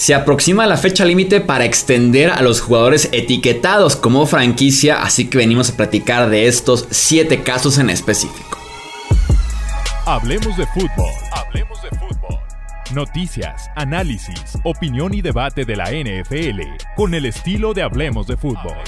Se aproxima la fecha límite para extender a los jugadores etiquetados como franquicia, así que venimos a platicar de estos 7 casos en específico. Hablemos de fútbol. Hablemos de fútbol. Noticias, análisis, opinión y debate de la NFL con el estilo de Hablemos de fútbol.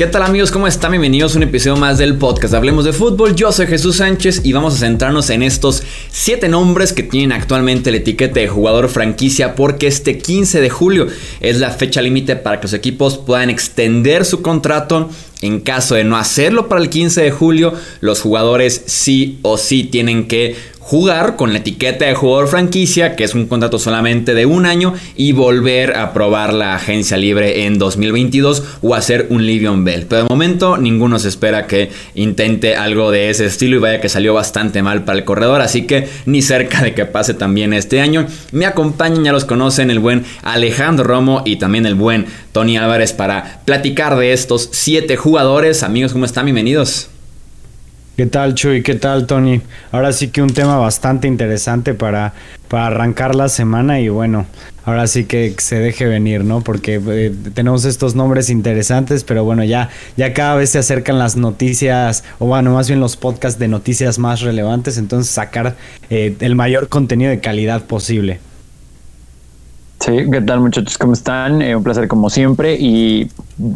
¿Qué tal amigos? ¿Cómo están? Bienvenidos a un episodio más del podcast Hablemos de Fútbol. Yo soy Jesús Sánchez y vamos a centrarnos en estos 7 nombres que tienen actualmente la etiqueta de jugador franquicia porque este 15 de julio es la fecha límite para que los equipos puedan extender su contrato. En caso de no hacerlo para el 15 de julio, los jugadores sí o sí tienen que jugar con la etiqueta de jugador franquicia, que es un contrato solamente de un año, y volver a probar la agencia libre en 2022 o hacer un Livion Bell. Pero de momento ninguno se espera que intente algo de ese estilo y vaya que salió bastante mal para el corredor, así que ni cerca de que pase también este año. Me acompañan, ya los conocen, el buen Alejandro Romo y también el buen Tony Álvarez para platicar de estos siete jugadores. Amigos, ¿cómo están? Bienvenidos. ¿Qué tal, Chuy? ¿Qué tal, Tony? Ahora sí que un tema bastante interesante para, para arrancar la semana y bueno, ahora sí que se deje venir, ¿no? Porque eh, tenemos estos nombres interesantes, pero bueno, ya, ya cada vez se acercan las noticias, o bueno, más bien los podcasts de noticias más relevantes, entonces sacar eh, el mayor contenido de calidad posible. Sí, ¿qué tal muchachos? ¿Cómo están? Eh, un placer como siempre y,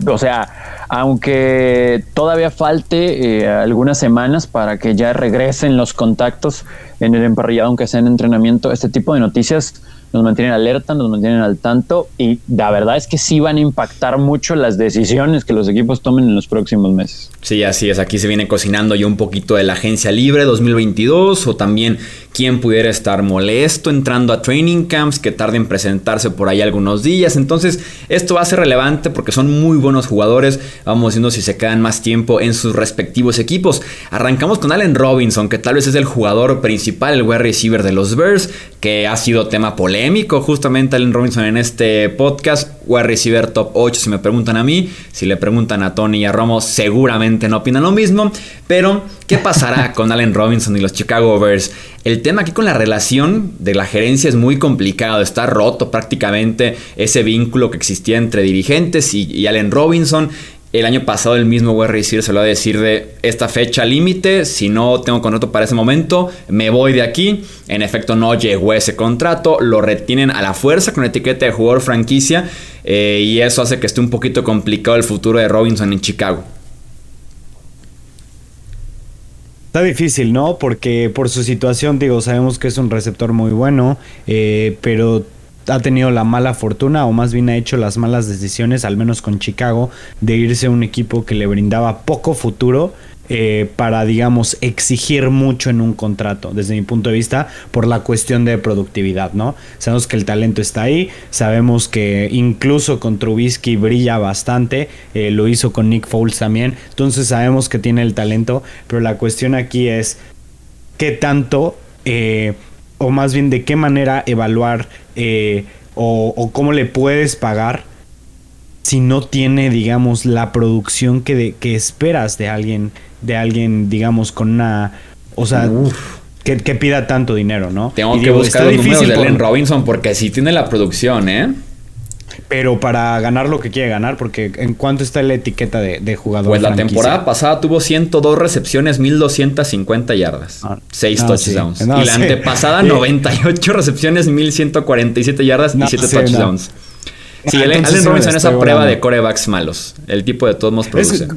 o sea, aunque todavía falte eh, algunas semanas para que ya regresen los contactos en el emparrillado, aunque sea en entrenamiento, este tipo de noticias nos mantienen alerta, nos mantienen al tanto y la verdad es que sí van a impactar mucho las decisiones que los equipos tomen en los próximos meses. Sí, así es, aquí se viene cocinando ya un poquito de la agencia libre 2022 o también quién pudiera estar molesto entrando a training camps que tarden en presentarse por ahí algunos días. Entonces, esto va a ser relevante porque son muy buenos jugadores. Vamos viendo si se quedan más tiempo en sus respectivos equipos. Arrancamos con Allen Robinson, que tal vez es el jugador principal, el wide receiver de los Bears, que ha sido tema polémico justamente Allen Robinson en este podcast. Wide receiver top 8 si me preguntan a mí. Si le preguntan a Tony y a Romo, seguramente no opinan lo mismo. Pero, ¿qué pasará con Allen Robinson y los Chicago Bears? El tema aquí con la relación de la gerencia es muy complicado. Está roto prácticamente ese vínculo que existía entre dirigentes y, Allen Robinson. El año pasado el mismo wide receiver se lo va a decir de esta fecha límite, si no tengo contrato para ese momento, me voy de aquí. En efecto no llegó ese contrato, lo retienen a la fuerza con etiqueta de jugador franquicia eh, y eso hace que esté un poquito complicado el futuro de Robinson en Chicago. Está difícil, ¿no? Porque por su situación, digo, sabemos que es un receptor muy bueno, eh, pero ha tenido la mala fortuna o más bien ha hecho las malas decisiones, al menos con Chicago, de irse a un equipo que le brindaba poco futuro eh, para, digamos, exigir mucho en un contrato, desde mi punto de vista, por la cuestión de productividad, ¿no? Sabemos que el talento está ahí, sabemos que incluso con Trubisky brilla bastante, eh, lo hizo con Nick Foles también, entonces sabemos que tiene el talento, pero la cuestión aquí es qué tanto, eh, o más bien de qué manera evaluar o, o cómo le puedes pagar si no tiene, digamos, la producción que, que esperas de alguien, de alguien, digamos, con una, o sea, que, pida tanto dinero, ¿no? Tengo que buscar los números de Allen Robinson porque sí tiene la producción, ¿eh? Pero para ganar lo que quiere ganar, porque ¿en cuánto está la etiqueta de, jugador? Pues la temporada pasada tuvo 102 recepciones, 1250 yardas, 6 ah, touchdowns. y la antepasada, 98 recepciones, 1147 yardas y 7 touchdowns. Sí, Allen, Robinson es esa prueba de corebacks malos. El tipo de todos modos produce.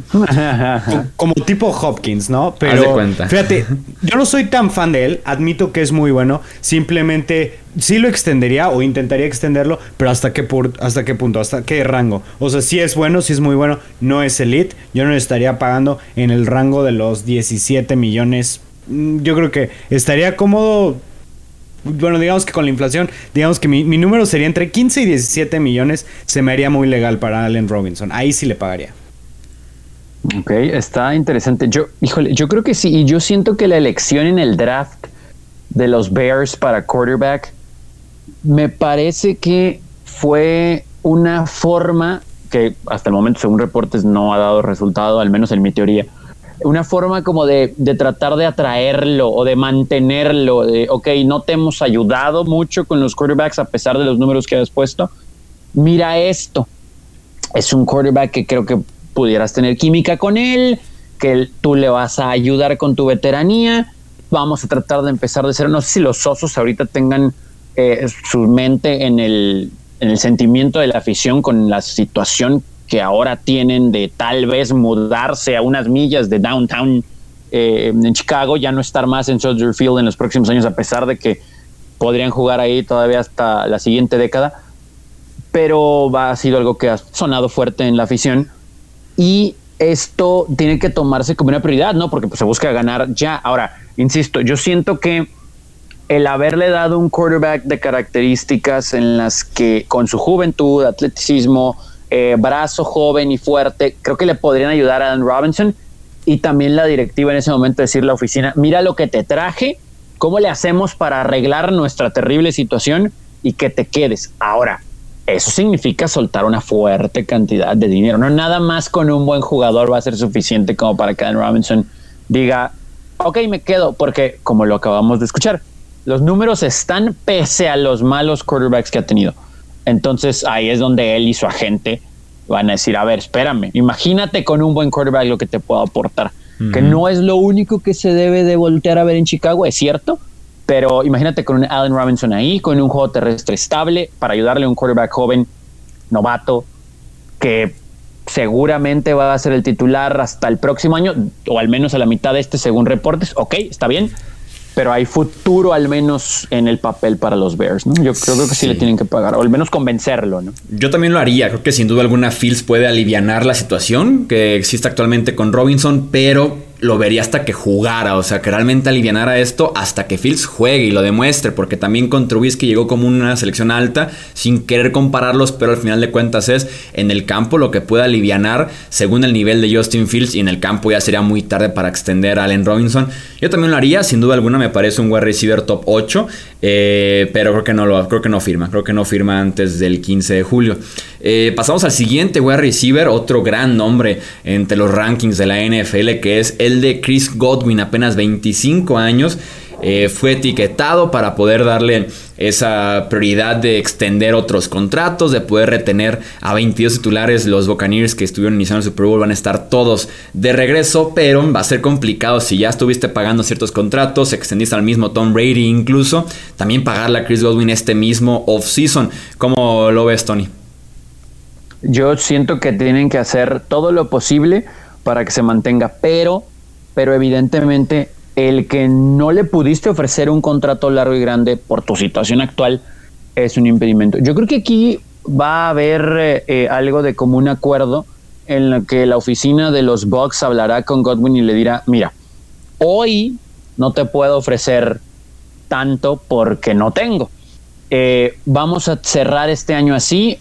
como tipo Hopkins, ¿no? Pero cuenta. fíjate, yo no soy tan fan de él. Admito que es muy bueno. Simplemente sí lo extendería o intentaría extenderlo, pero hasta qué, hasta qué punto, hasta qué rango. O sea, si es bueno, si es muy bueno, no es elite. Yo no estaría pagando en el rango de los 17 millones. Mm, yo creo que estaría cómodo bueno, digamos que con la inflación, digamos que mi, número sería entre 15 y 17 millones, se me haría muy legal para Allen Robinson. Ahí sí le pagaría. Ok, está interesante. Yo, híjole, yo creo que sí, y yo siento que la elección en el draft de los Bears para quarterback me parece que fue una forma que hasta el momento, según reportes, no ha dado resultado, al menos en mi teoría. Una forma como de, de tratar de atraerlo o de mantenerlo, de, ok, no te hemos ayudado mucho con los quarterbacks a pesar de los números que has puesto. Mira esto. Es un quarterback que creo que pudieras tener química con él, que tú le vas a ayudar con tu veteranía. Vamos a tratar de empezar de cero. No sé si los osos ahorita tengan eh, su mente en el, en el sentimiento de la afición con la situación que ahora tienen de tal vez mudarse a unas millas de downtown eh, en Chicago, ya no estar más en Soldier Field en los próximos años, a pesar de que podrían jugar ahí todavía hasta la siguiente década. Pero ha sido algo que ha sonado fuerte en la afición. Y esto tiene que tomarse como una prioridad, ¿no? Porque pues, se busca ganar ya. Ahora, insisto, yo siento que el haberle dado un quarterback de características en las que con su juventud, atleticismo, eh, brazo joven y fuerte, creo que le podrían ayudar a Dan Robinson y también la directiva en ese momento decir la oficina, mira lo que te traje, cómo le hacemos para arreglar nuestra terrible situación y que te quedes. Ahora, eso significa soltar una fuerte cantidad de dinero. No nada más con un buen jugador va a ser suficiente como para que Dan Robinson diga, ok, me quedo, porque como lo acabamos de escuchar, los números están pese a los malos quarterbacks que ha tenido. Entonces ahí es donde él y su agente van a decir, a ver, espérame, imagínate con un buen quarterback lo que te puedo aportar. Que no es lo único que se debe de voltear a ver en Chicago, es cierto, pero imagínate con un Allen Robinson ahí, con un juego terrestre estable, para ayudarle a un quarterback joven, novato, que seguramente va a ser el titular hasta el próximo año, o al menos a la mitad de este, según reportes. Ok, está bien pero hay futuro al menos en el papel para los Bears, ¿no? Yo creo, que sí. le tienen que pagar, o al menos convencerlo, ¿no? Yo también lo haría, creo que sin duda alguna Fields puede aliviar la situación que existe actualmente con Robinson, pero lo vería hasta que jugara, o sea, que realmente alivianara esto hasta que Fields juegue y lo demuestre, porque también con Trubisky llegó como una selección alta, sin querer compararlos, pero al final de cuentas es en el campo lo que puede alivianar según el nivel de Justin Fields y en el campo ya sería muy tarde para extender a Allen Robinson. Yo también lo haría, sin duda alguna me parece un wide receiver top 8, eh, pero creo que no lo creo que no firma, creo que no firma antes del 15 de julio. Eh, pasamos al siguiente wide receiver, otro gran nombre entre los rankings de la NFL que es el de Chris Godwin, apenas 25 años. Eh, fue etiquetado para poder darle esa prioridad de extender otros contratos, de poder retener a 22 titulares. Los Buccaneers que estuvieron iniciando el Super Bowl van a estar todos de regreso, pero va a ser complicado si ya estuviste pagando ciertos contratos, extendiste al mismo Tom Brady incluso, también pagarle a Chris Godwin este mismo off-season. ¿Cómo lo ves, Tony? Yo siento que tienen que hacer todo lo posible para que se mantenga, pero pero evidentemente el que no le pudiste ofrecer un contrato largo y grande por tu situación actual es un impedimento. Yo creo que aquí va a haber eh, eh, algo de común acuerdo en lo que la oficina de los Bucks hablará con Godwin y le dirá, mira, hoy no te puedo ofrecer tanto porque no tengo. Eh, vamos a cerrar este año así.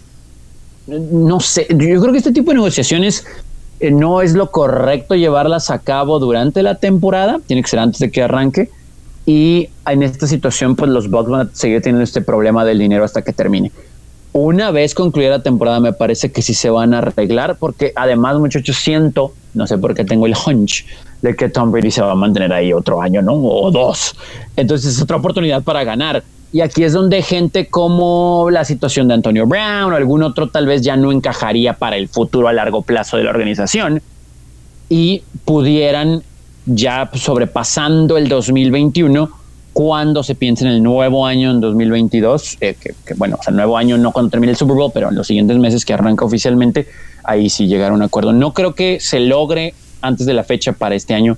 No sé, yo creo que este tipo de negociaciones eh, no es lo correcto llevarlas a cabo durante la temporada, tiene que ser antes de que arranque. Y en esta situación, pues los Bucks van a seguir teniendo este problema del dinero hasta que termine. Una vez concluida la temporada, me parece que sí se van a arreglar, porque además, muchachos, siento, no sé por qué tengo el hunch de que Tom Brady se va a mantener ahí otro año, ¿no? O dos. Entonces es otra oportunidad para ganar. Y aquí es donde gente como la situación de Antonio Brown o algún otro tal vez ya no encajaría para el futuro a largo plazo de la organización y pudieran ya sobrepasando el 2021 cuando se piense en el nuevo año en 2022, eh, que, bueno, o sea, el nuevo año no cuando termine el Super Bowl, pero en los siguientes meses que arranca oficialmente, ahí sí llegar a un acuerdo. No creo que se logre antes de la fecha para este año,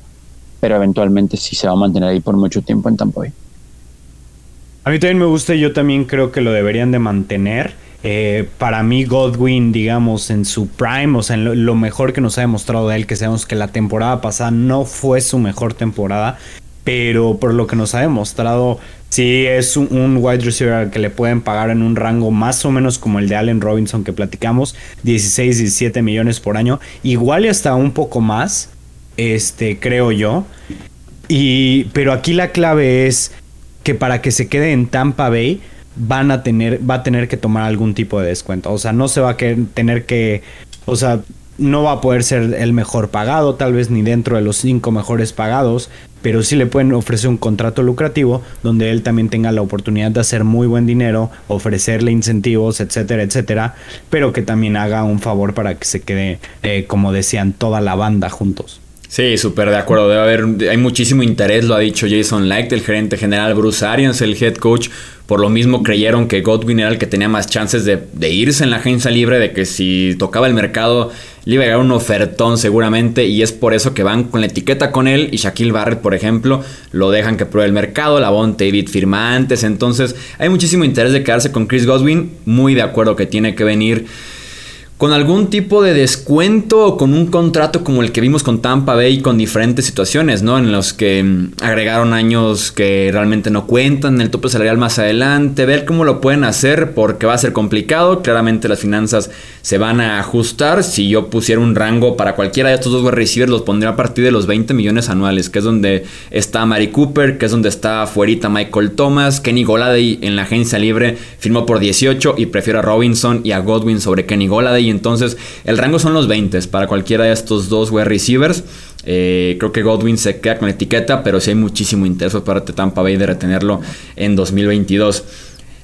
pero eventualmente sí se va a mantener ahí por mucho tiempo en Tampa Bay. A mí también me gusta y yo también creo que lo deberían de mantener. Eh, para mí Godwin, digamos, en su prime, o sea, en lo, mejor que nos ha demostrado de él, que sabemos que la temporada pasada no fue su mejor temporada, pero por lo que nos ha demostrado, sí es un, wide receiver que le pueden pagar en un rango más o menos como el de Allen Robinson que platicamos, 16, 17 millones por año, igual y hasta un poco más, este, creo yo. Y, pero aquí la clave es que para que se quede en Tampa Bay, van a tener, va a tener que tomar algún tipo de descuento. O sea, no se va a tener que, o sea, no va a poder ser el mejor pagado, tal vez ni dentro de los cinco mejores pagados, pero sí le pueden ofrecer un contrato lucrativo donde él también tenga la oportunidad de hacer muy buen dinero, ofrecerle incentivos, etcétera, etcétera, pero que también haga un favor para que se quede, eh, como decían, toda la banda juntos. Sí, súper de acuerdo. Debe haber, hay muchísimo interés, lo ha dicho Jason Light, el gerente general, Bruce Arians, el head coach. Por lo mismo creyeron que Godwin era el que tenía más chances de, de irse en la agencia libre, de que si tocaba el mercado le iba a llegar un ofertón seguramente. Y es por eso que van con la etiqueta con él. Y Shaquille Barrett, por ejemplo, lo dejan que pruebe el mercado. La Bon David firma antes. Entonces hay muchísimo interés de quedarse con Chris Godwin. Muy de acuerdo que tiene que venir con algún tipo de descuento o con un contrato como el que vimos con Tampa Bay con diferentes situaciones, ¿no? En los que mm, agregaron años que realmente no cuentan, el tope salarial más adelante, ver cómo lo pueden hacer porque va a ser complicado, claramente las finanzas se van a ajustar, si yo pusiera un rango para cualquiera de estos dos receivers los pondría a partir de los 20 millones anuales, que es donde está Mari Cooper, que es donde está fuerita Michael Thomas, Kenny Goladay en la agencia libre firmó por 18 y prefiero a Robinson y a Godwin sobre Kenny Goladay entonces el rango son los 20 para cualquiera de estos dos wide receivers. Eh, creo que Godwin se queda con la etiqueta, pero sí hay muchísimo interés por parte Tampa Bay de retenerlo en 2022.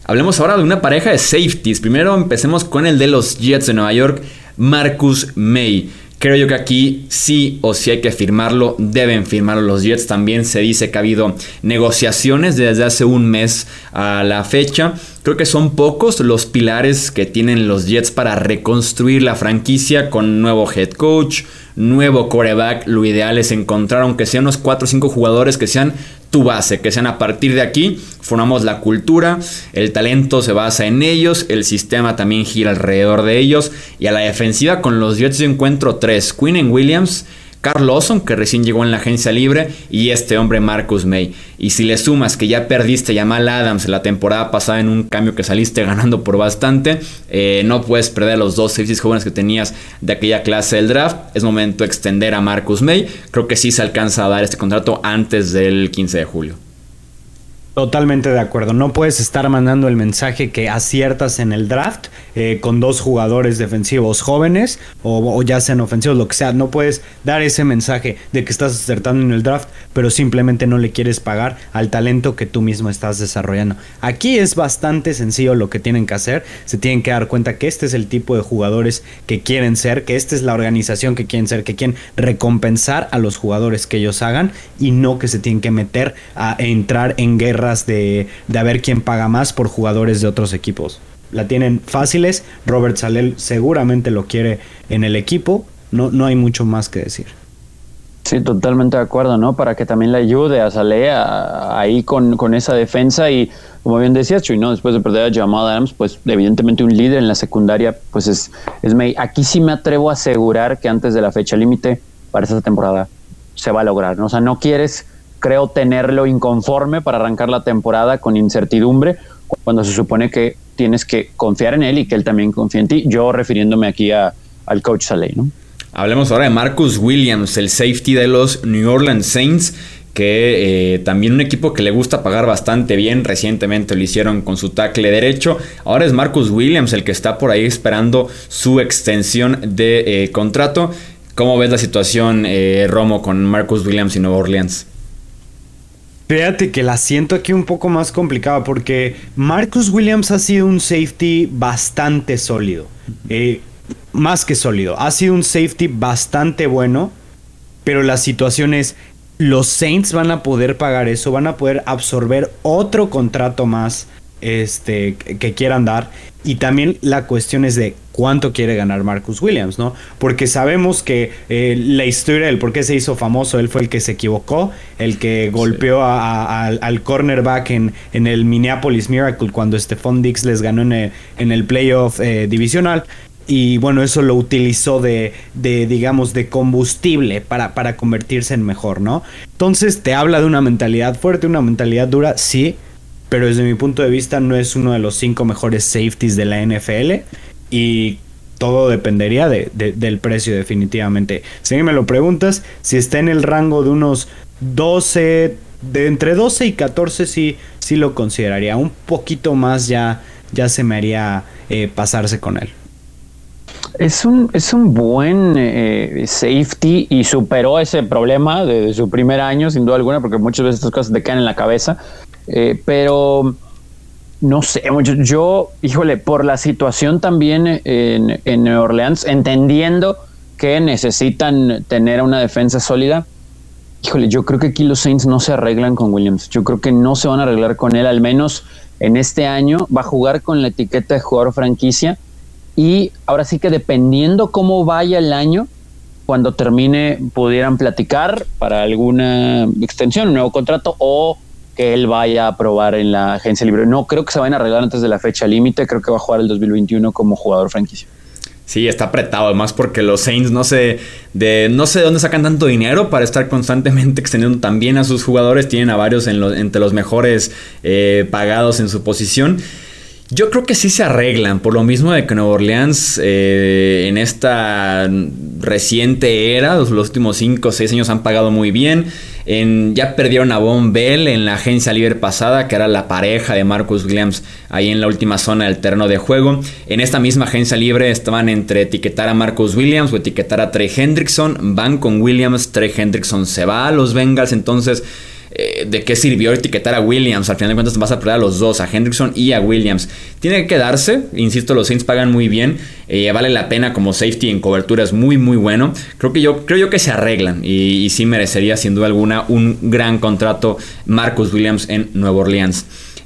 Hablemos ahora de una pareja de safeties. Primero empecemos con el de los Jets de Nueva York, Marcus May. Creo yo que aquí sí o sí hay que firmarlo, deben firmarlo los Jets. También se dice que ha habido negociaciones desde hace un mes a la fecha. Creo que son pocos los pilares que tienen los Jets para reconstruir la franquicia con nuevo head coach, nuevo coreback. Lo ideal es encontrar, aunque sean unos 4 o 5 jugadores que sean tu base, que sean a partir de aquí, formamos la cultura, el talento se basa en ellos, el sistema también gira alrededor de ellos. Y a la defensiva con los Jets yo encuentro tres: Quinn Williams. Carl Lawson, que recién llegó en la agencia libre, y este hombre Marcus May. Y si le sumas que ya perdiste a Jamal Adams la temporada pasada en un cambio que saliste ganando por bastante, eh, no puedes perder a los dos safeties jóvenes que tenías de aquella clase del draft. Es momento de extender a Marcus May. Creo que sí se alcanza a dar este contrato antes del 15 de julio. Totalmente de acuerdo. No puedes estar mandando el mensaje que aciertas en el draft eh, con dos jugadores defensivos jóvenes o, ya sean ofensivos, lo que sea. No puedes dar ese mensaje de que estás acertando en el draft, pero simplemente no le quieres pagar al talento que tú mismo estás desarrollando. Aquí es bastante sencillo lo que tienen que hacer. Se tienen que dar cuenta que este es el tipo de jugadores que quieren ser, que esta es la organización que quieren ser, que quieren recompensar a los jugadores que ellos hagan y no que se tienen que meter a entrar en guerra de, de a ver quién paga más por jugadores de otros equipos. La tienen fáciles, Robert Salel seguramente lo quiere en el equipo, no, no hay mucho más que decir. Sí, totalmente de acuerdo, ¿no? Para que también le ayude a Saleh ahí con, con, esa defensa y, como bien decías, Chuy, ¿no? Después de perder a Jamal Adams, pues evidentemente un líder en la secundaria, pues es, es May. Aquí sí me atrevo a asegurar que antes de la fecha límite para esta temporada se va a lograr, ¿no? O sea, no quieres creo tenerlo inconforme para arrancar la temporada con incertidumbre, cuando se supone que tienes que confiar en él y que él también confía en ti. Yo refiriéndome aquí a, al coach Saleh, ¿no? Hablemos ahora de Marcus Williams, el safety de los New Orleans Saints, que eh, también un equipo que le gusta pagar bastante bien. Recientemente lo hicieron con su tackle derecho. Ahora es Marcus Williams el que está por ahí esperando su extensión de eh, contrato. ¿Cómo ves la situación, eh, Romo, con Marcus Williams y Nueva Orleans? Fíjate que la siento aquí un poco más complicada porque Marcus Williams ha sido un safety bastante sólido. Eh, más que sólido. Ha sido un safety bastante bueno. Pero la situación es, los Saints van a poder pagar eso, van a poder absorber otro contrato más este, que quieran dar. Y también la cuestión es de cuánto quiere ganar Marcus Williams, ¿no? Porque sabemos que eh, la historia del por qué se hizo famoso, él fue el que se equivocó, el que golpeó al cornerback en, en, el Minneapolis Miracle cuando Stephon Dix les ganó en el, playoff eh, divisional. Y bueno, eso lo utilizó de, de digamos, de combustible para, para convertirse en mejor, ¿no? Entonces te habla de una mentalidad fuerte, una mentalidad dura, sí, pero desde mi punto de vista no es uno de los cinco mejores safeties de la NFL y todo dependería de, del precio definitivamente. Si me lo preguntas, si está en el rango de unos 12, de entre 12 y 14 sí, sí lo consideraría. Un poquito más ya, ya se me haría eh, pasarse con él. Es un, es un buen eh, safety y superó ese problema de, su primer año, sin duda alguna, porque muchas veces estas cosas te caen en la cabeza. Eh, pero no sé, yo, yo, híjole, por la situación también en, en Orleans, entendiendo que necesitan tener una defensa sólida, híjole, yo creo que aquí los Saints no se arreglan con Williams. Yo creo que no se van a arreglar con él, al menos en este año. Va a jugar con la etiqueta de jugador franquicia. Y ahora sí que dependiendo cómo vaya el año, cuando termine pudieran platicar para alguna extensión, un nuevo contrato o que él vaya a probar en la agencia libre. No creo que se vayan a arreglar antes de la fecha límite, creo que va a jugar el 2021 como jugador franquicia. Sí, está apretado, además porque los Saints no sé de no sé de dónde sacan tanto dinero para estar constantemente extendiendo también a sus jugadores. Tienen a varios en entre los mejores eh, pagados en su posición. Yo creo que sí se arreglan, por lo mismo de que Nueva Orleans eh, en esta reciente era, los, últimos 5 o 6 años han pagado muy bien. En, ya perdieron a Von Bell en la agencia libre pasada, que era la pareja de Marcus Williams ahí en la última zona del terreno de juego. En esta misma agencia libre estaban entre etiquetar a Marcus Williams o etiquetar a Trey Hendrickson. Van con Williams, Trey Hendrickson se va a los Bengals, entonces eh, de qué sirvió etiquetar a Williams. Al final de cuentas vas a perder a los dos, a Hendrickson y a Williams. Tiene que quedarse, insisto, los Saints pagan muy bien. Eh, vale la pena como safety en cobertura, es muy muy bueno. Creo que yo, creo yo que se arreglan y, y sí merecería sin duda alguna un gran contrato Marcus Williams en Nueva Orleans.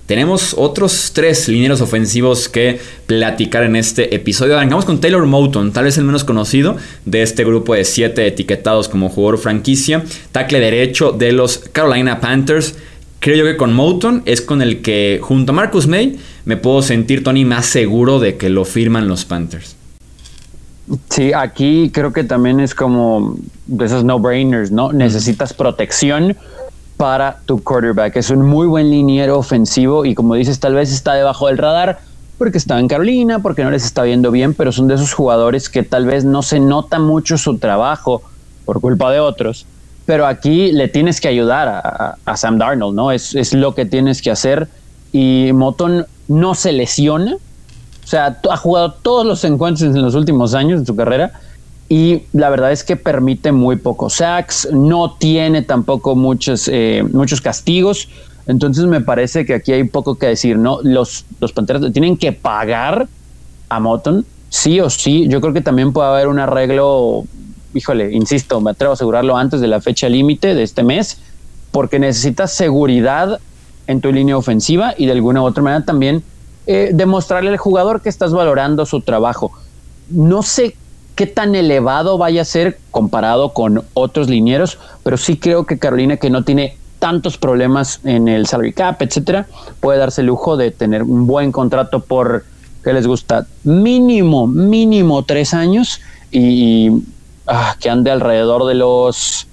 Tenemos otros tres linieros ofensivos que platicar en este episodio. Arrancamos con Taylor Moton, tal vez el menos conocido de este grupo de siete etiquetados como jugador franquicia. Tackle derecho de los Carolina Panthers. Creo yo que con Moton es con el que, junto a Marcus May, me puedo sentir, Tony, más seguro de que lo firman los Panthers. Sí, aquí creo que también es como de esos no-brainers, ¿no? Necesitas protección para tu quarterback. Es un muy buen liniero ofensivo y como dices, tal vez está debajo del radar porque está en Carolina, porque no les está viendo bien, pero son de esos jugadores que tal vez no se nota mucho su trabajo por culpa de otros. Pero aquí le tienes que ayudar a, Sam Darnold, ¿no? Es, es, lo que tienes que hacer. Y Moton no se lesiona. O sea, ha jugado todos los encuentros en los últimos años de su carrera y la verdad es que permite muy pocos sacks, no tiene tampoco muchos, eh, muchos castigos. Entonces me parece que aquí hay poco que decir, ¿no? Los, los Panteras tienen que pagar a Moton, sí o sí. Yo creo que también puede haber un arreglo, híjole, insisto, me atrevo a asegurarlo antes de la fecha límite de este mes, porque necesitas seguridad en tu línea ofensiva y de alguna u otra manera también eh, demostrarle al jugador que estás valorando su trabajo. No sé qué tan elevado vaya a ser comparado con otros linieros, pero sí creo que Carolina, que no tiene tantos problemas en el salary cap, etcétera, puede darse el lujo de tener un buen contrato por, ¿qué les gusta? Mínimo, mínimo tres años y, ah, que ande alrededor de los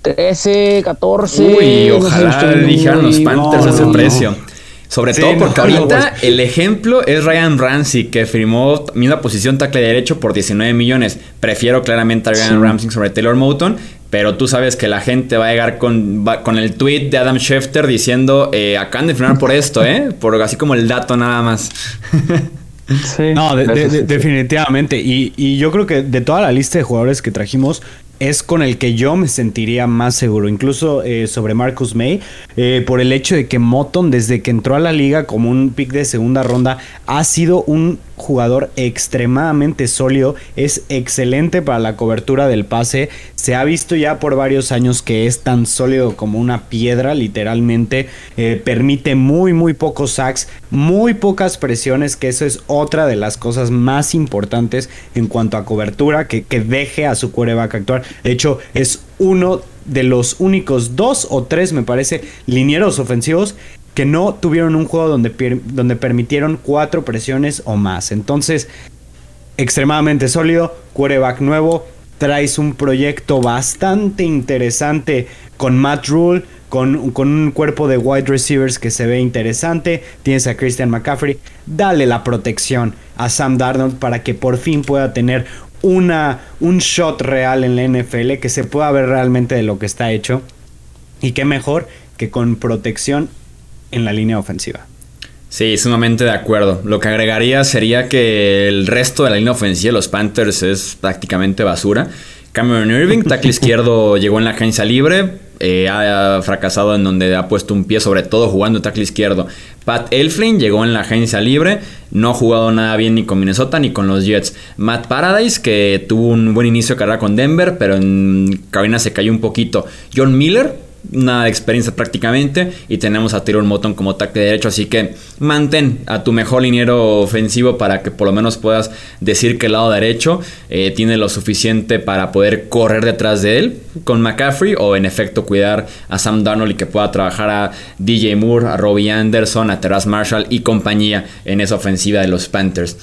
13, 14. Uy, ojalá dijeran los Panthers ese precio. Sobre todo porque ahorita el ejemplo es Ryan Ramsey, que firmó misma posición tackle derecho por 19 millones. Prefiero claramente a Ryan Ramsey sobre Taylor Moton, pero tú sabes que la gente va a llegar con, con el tweet de Adam Schefter diciendo, eh, acaban de firmar por esto, ¿eh? Por así como el dato nada más. Sí, no, definitivamente. Y, y, yo creo que de toda la lista de jugadores que trajimos, es con el que yo me sentiría más seguro, incluso eh, sobre Marcus May, eh, por el hecho de que Moton desde que entró a la liga como un pick de segunda ronda ha sido un jugador extremadamente sólido, es excelente para la cobertura del pase, se ha visto ya por varios años que es tan sólido como una piedra, literalmente, eh, permite muy muy pocos sacks, muy pocas presiones, que eso es otra de las cosas más importantes en cuanto a cobertura, que, que deje a su quarterback actuar, de hecho es uno de los únicos dos o tres, me parece, linieros ofensivos que no tuvieron un juego donde, donde permitieron cuatro presiones o más. Entonces, extremadamente sólido, quarterback nuevo, traes un proyecto bastante interesante con Matt Rule, con, con, un cuerpo de wide receivers que se ve interesante, tienes a Christian McCaffrey, dale la protección a Sam Darnold para que por fin pueda tener una, un shot real en la NFL, que se pueda ver realmente de lo que está hecho. Y qué mejor que con protección en la línea ofensiva. Sí, sumamente de acuerdo. Lo que agregaría sería que el resto de la línea ofensiva de los Panthers es prácticamente basura. Cameron Irving, tackle izquierdo, llegó en la agencia libre. Eh, ha fracasado en donde ha puesto un pie, sobre todo jugando tackle izquierdo. Pat Elflin llegó en la agencia libre. No ha jugado nada bien ni con Minnesota ni con los Jets. Matt Paradise, que tuvo un buen inicio de carrera con Denver, pero en cabina se cayó un poquito. John Miller, nada de experiencia prácticamente. Y tenemos a Tyrone Moton como tackle derecho. Así que mantén a tu mejor liniero ofensivo para que por lo menos puedas decir que el lado derecho eh, tiene lo suficiente para poder correr detrás de él con McCaffrey. O en efecto cuidar a Sam Darnold y que pueda trabajar a DJ Moore, a Robbie Anderson, a Terrace Marshall y compañía en esa ofensiva de los Panthers.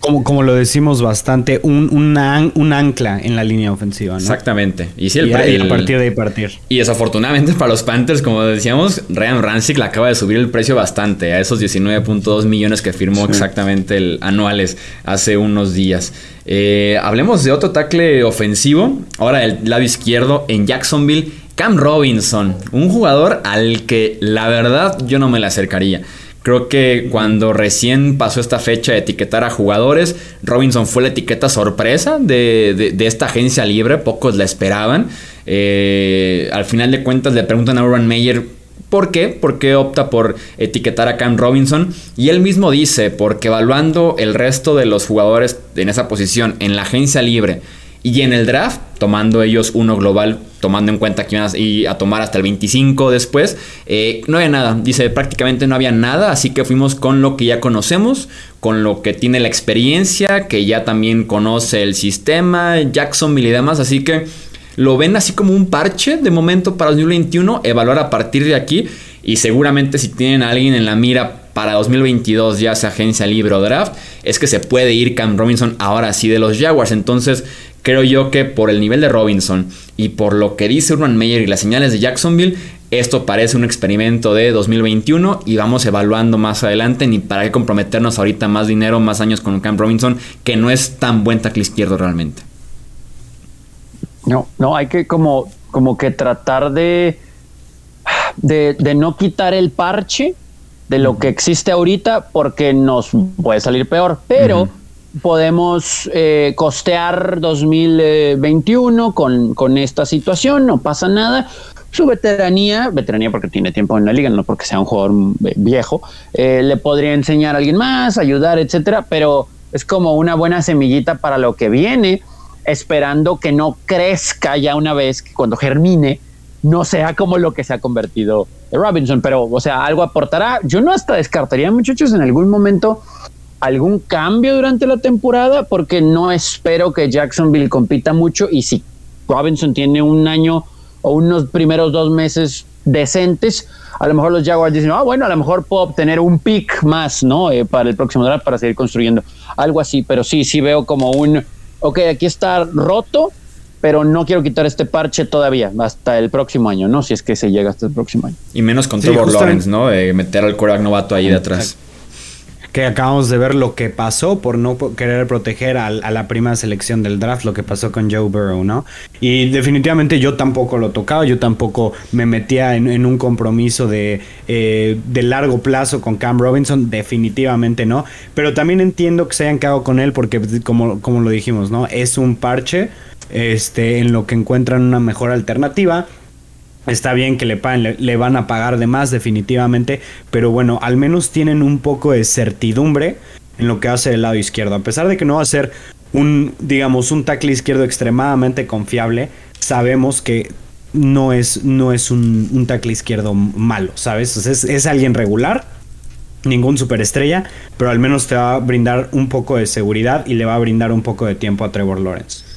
Como, como lo decimos bastante, un, un, ancla en la línea ofensiva. Exactamente. Y, sí, el, a partir de partir. Y desafortunadamente para los Panthers, como decíamos, Ryan Rancic le acaba de subir el precio bastante a esos 19.2 millones que firmó exactamente el anuales hace unos días. Eh, hablemos de otro tackle ofensivo, ahora del lado izquierdo en Jacksonville, Cam Robinson, un jugador al que la verdad yo no me le acercaría. Creo que cuando recién pasó esta fecha de etiquetar a jugadores, Robinson fue la etiqueta sorpresa de, esta agencia libre, pocos la esperaban. Eh, al final de cuentas le preguntan a Urban Meyer ¿Por qué? ¿Por qué opta por etiquetar a Cam Robinson? Y él mismo dice, porque evaluando el resto de los jugadores en esa posición en la agencia libre y en el draft, tomando ellos uno global, tomando en cuenta que iban a, tomar hasta el 25 después, eh, no había nada. Dice, prácticamente no había nada, así que fuimos con lo que ya conocemos, con lo que tiene la experiencia, que ya también conoce el sistema, Jacksonville y demás, así que lo ven así como un parche de momento para 2021, evaluar a partir de aquí y seguramente si tienen a alguien en la mira para 2022, ya sea agencia libre o draft, es que se puede ir Cam Robinson ahora sí de los Jaguars. Entonces, creo yo que por el nivel de Robinson y por lo que dice Urban Meyer y las señales de Jacksonville, esto parece un experimento de 2021 y vamos evaluando más adelante, ni para qué comprometernos ahorita más dinero, más años con Cam Robinson, que no es tan buen tackle izquierdo realmente. No, no, hay que como, como que tratar de, de, no quitar el parche de lo que existe ahorita porque nos puede salir peor, pero podemos eh, costear 2021 con, con esta situación, no pasa nada. Su veteranía, veteranía porque tiene tiempo en la liga, no porque sea un jugador viejo, eh, le podría enseñar a alguien más, ayudar, etcétera, pero es como una buena semillita para lo que viene, esperando que no crezca ya una vez que cuando germine no sea como lo que se ha convertido Robinson, pero o sea, algo aportará. Yo no hasta descartaría, muchachos, en algún momento algún cambio durante la temporada, porque no espero que Jacksonville compita mucho y si Robinson tiene un año o unos primeros dos meses decentes, a lo mejor los Jaguars dicen, ah, bueno, a lo mejor puedo obtener un pick más, ¿no? Eh, para el próximo draft, para seguir construyendo algo así, pero sí, sí veo como un, ok, aquí está roto, pero no quiero quitar este parche todavía, hasta el próximo año, ¿no? Si es que se llega hasta el próximo año. Y menos con Trevor Lawrence, ¿no? De meter al coreback novato ahí de atrás que acabamos de ver lo que pasó por no querer proteger a, la primera selección del draft, lo que pasó con Joe Burrow, ¿no? Y definitivamente yo tampoco lo tocaba, yo tampoco me metía en, un compromiso de, eh, de largo plazo con Cam Robinson, definitivamente no, pero también entiendo que se hayan quedado con él porque como, como lo dijimos, ¿no? Es un parche este, en lo que encuentran una mejor alternativa Está bien que le paguen, le, van a pagar de más definitivamente, pero bueno, al menos tienen un poco de certidumbre en lo que hace el lado izquierdo. A pesar de que no va a ser un, digamos, un tackle izquierdo extremadamente confiable, sabemos que no es, no es un, un tackle izquierdo malo, ¿sabes? es, es alguien regular, ningún superestrella, pero al menos te va a brindar un poco de seguridad y le va a brindar un poco de tiempo a Trevor Lawrence.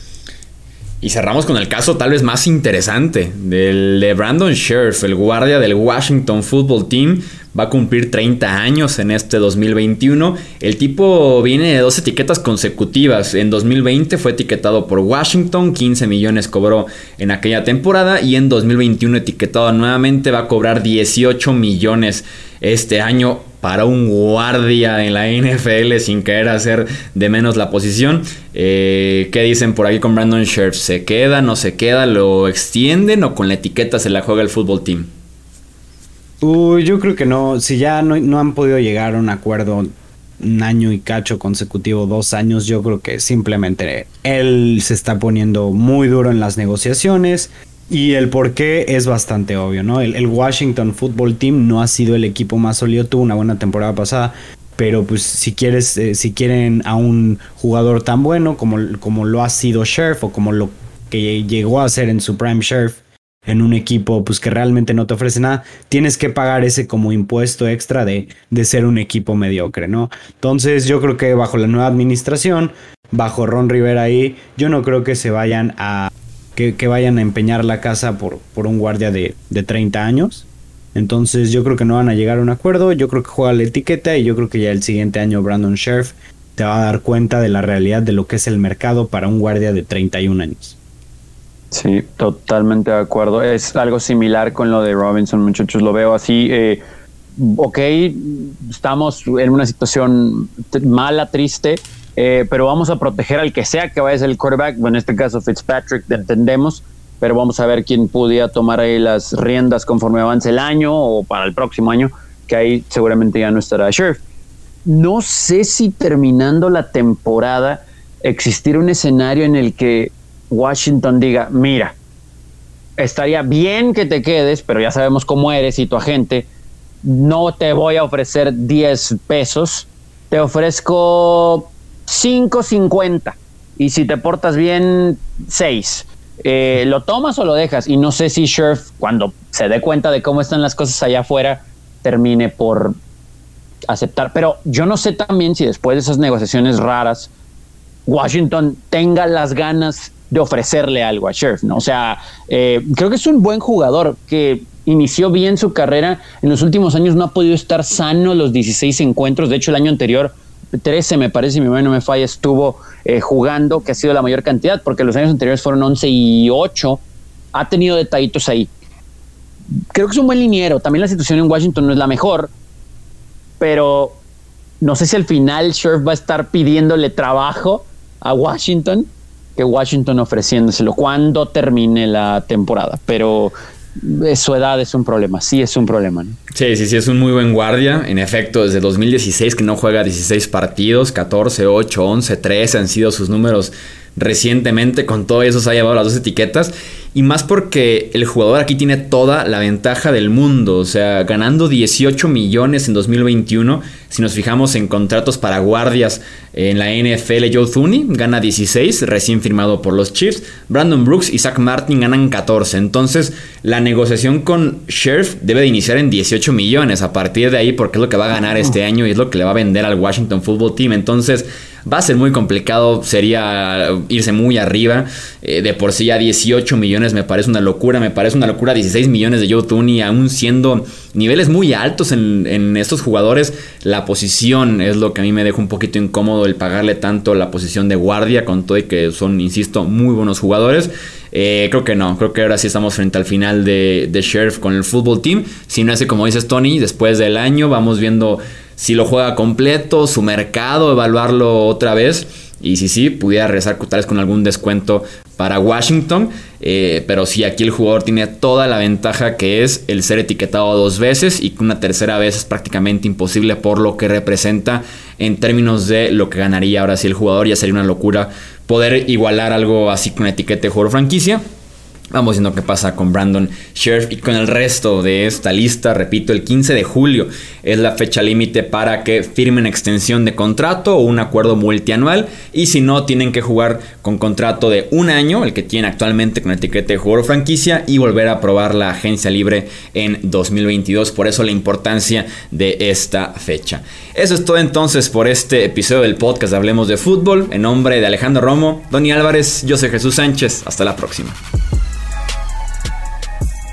Y cerramos con el caso tal vez más interesante del de Brandon Scherf, el guardia del Washington Football Team. Va a cumplir 30 años en este 2021. El tipo viene de dos etiquetas consecutivas. En 2020 fue etiquetado por Washington, 15 millones cobró en aquella temporada. Y en 2021 etiquetado nuevamente va a cobrar 18 millones este año para un guardia en la NFL sin querer hacer de menos la posición. Eh, ¿Qué dicen por aquí con Brandon Scherf? ¿Se queda, no se queda, lo extienden o con la etiqueta se la juega el fútbol team? Uy, yo creo que no. Si ya no, no han podido llegar a un acuerdo un año y cacho consecutivo, dos años, yo creo que simplemente él se está poniendo muy duro en las negociaciones. Y el por qué es bastante obvio, ¿no? El, Washington Football Team no ha sido el equipo más sólido, tuvo una buena temporada pasada, pero pues si quieres, eh, si quieren a un jugador tan bueno como, como lo ha sido Sheriff o como lo que llegó a ser en su prime Sheriff en un equipo pues que realmente no te ofrece nada, tienes que pagar ese como impuesto extra de, de ser un equipo mediocre, ¿no? Entonces yo creo que bajo la nueva administración, bajo Ron Rivera ahí, yo no creo que se vayan a que, vayan a empeñar la casa por, por un guardia de, de 30 años. Entonces yo creo que no van a llegar a un acuerdo, yo creo que juega la etiqueta y yo creo que ya el siguiente año Brandon Sheriff te va a dar cuenta de la realidad de lo que es el mercado para un guardia de 31 años. Sí, totalmente de acuerdo. Es algo similar con lo de Robinson, muchachos. Lo veo así. Eh, ok, estamos en una situación mala, triste, eh, pero vamos a proteger al que sea que vaya a ser el quarterback, en este caso Fitzpatrick, entendemos, pero vamos a ver quién pudiera tomar ahí las riendas conforme avance el año o para el próximo año, que ahí seguramente ya no estará Sheriff. No sé si terminando la temporada existir un escenario en el que Washington diga, mira, estaría bien que te quedes, pero ya sabemos cómo eres y tu agente, no te voy a ofrecer 10 pesos, te ofrezco 5.50 y si te portas bien, 6. Eh, ¿Lo tomas o lo dejas? Y no sé si Sheriff, cuando se dé cuenta de cómo están las cosas allá afuera, termine por aceptar. Pero yo no sé también si después de esas negociaciones raras, Washington tenga las ganas de ofrecerle algo a Sheriff, ¿no? O sea, eh, creo que es un buen jugador que inició bien su carrera. En los últimos años no ha podido estar sano los 16 encuentros. De hecho, el año anterior 13, me parece, mi memoria no me falla, estuvo eh, jugando, que ha sido la mayor cantidad, porque los años anteriores fueron 11 y 8. Ha tenido detallitos ahí. Creo que es un buen liniero. También la situación en Washington no es la mejor, pero no sé si al final Sheriff va a estar pidiéndole trabajo a Washington que Washington ofreciéndoselo cuando termine la temporada. Pero su edad es un problema, sí es un problema. Sí, sí, sí, es un muy buen guardia. En efecto, desde 2016 que no juega 16 partidos, 14, 8, 11, 13 han sido sus números recientemente. Con todo eso se ha llevado las dos etiquetas. Y más porque el jugador aquí tiene toda la ventaja del mundo. O sea, ganando 18 millones en 2021. Si nos fijamos en contratos para guardias en la NFL, Joe Thuney gana 16, recién firmado por los Chiefs. Brandon Brooks y Zach Martin ganan 14. Entonces, la negociación con Sheriff debe de iniciar en 18 millones. A partir de ahí, porque es lo que va a ganar este año y es lo que le va a vender al Washington Football Team. Entonces, va a ser muy complicado. Sería irse muy arriba. Eh, de por sí ya 18 millones me parece una locura, me parece una locura 16 millones de Joe Tooney, aún siendo niveles muy altos en, estos jugadores, la posición es lo que a mí me deja un poquito incómodo el pagarle tanto la posición de guardia, con todo y que son, insisto, muy buenos jugadores. Eh, creo que no, creo que ahora sí estamos frente al final de, Sheriff con el fútbol team. Si no hace como dices Tony, después del año vamos viendo si lo juega completo, su mercado, evaluarlo otra vez. Y si sí, pudiera regresar tal vez con algún descuento para Washington. Eh, pero sí, aquí el jugador tiene toda la ventaja que es el ser etiquetado dos veces y que una tercera vez es prácticamente imposible por lo que representa en términos de lo que ganaría ahora sí el jugador. Ya sería una locura poder igualar algo así con etiqueta de jugador franquicia. Vamos viendo qué pasa con Brandon Sheriff y con el resto de esta lista. Repito, el 15 de julio es la fecha límite para que firmen extensión de contrato o un acuerdo multianual. Y si no, tienen que jugar con contrato de un año, el que tiene actualmente con etiqueta de jugador franquicia, y volver a probar la agencia libre en 2022. Por eso la importancia de esta fecha. Eso es todo entonces por este episodio del podcast Hablemos de Fútbol. En nombre de Alejandro Romo, Donny Álvarez, yo soy Jesús Sánchez. Hasta la próxima.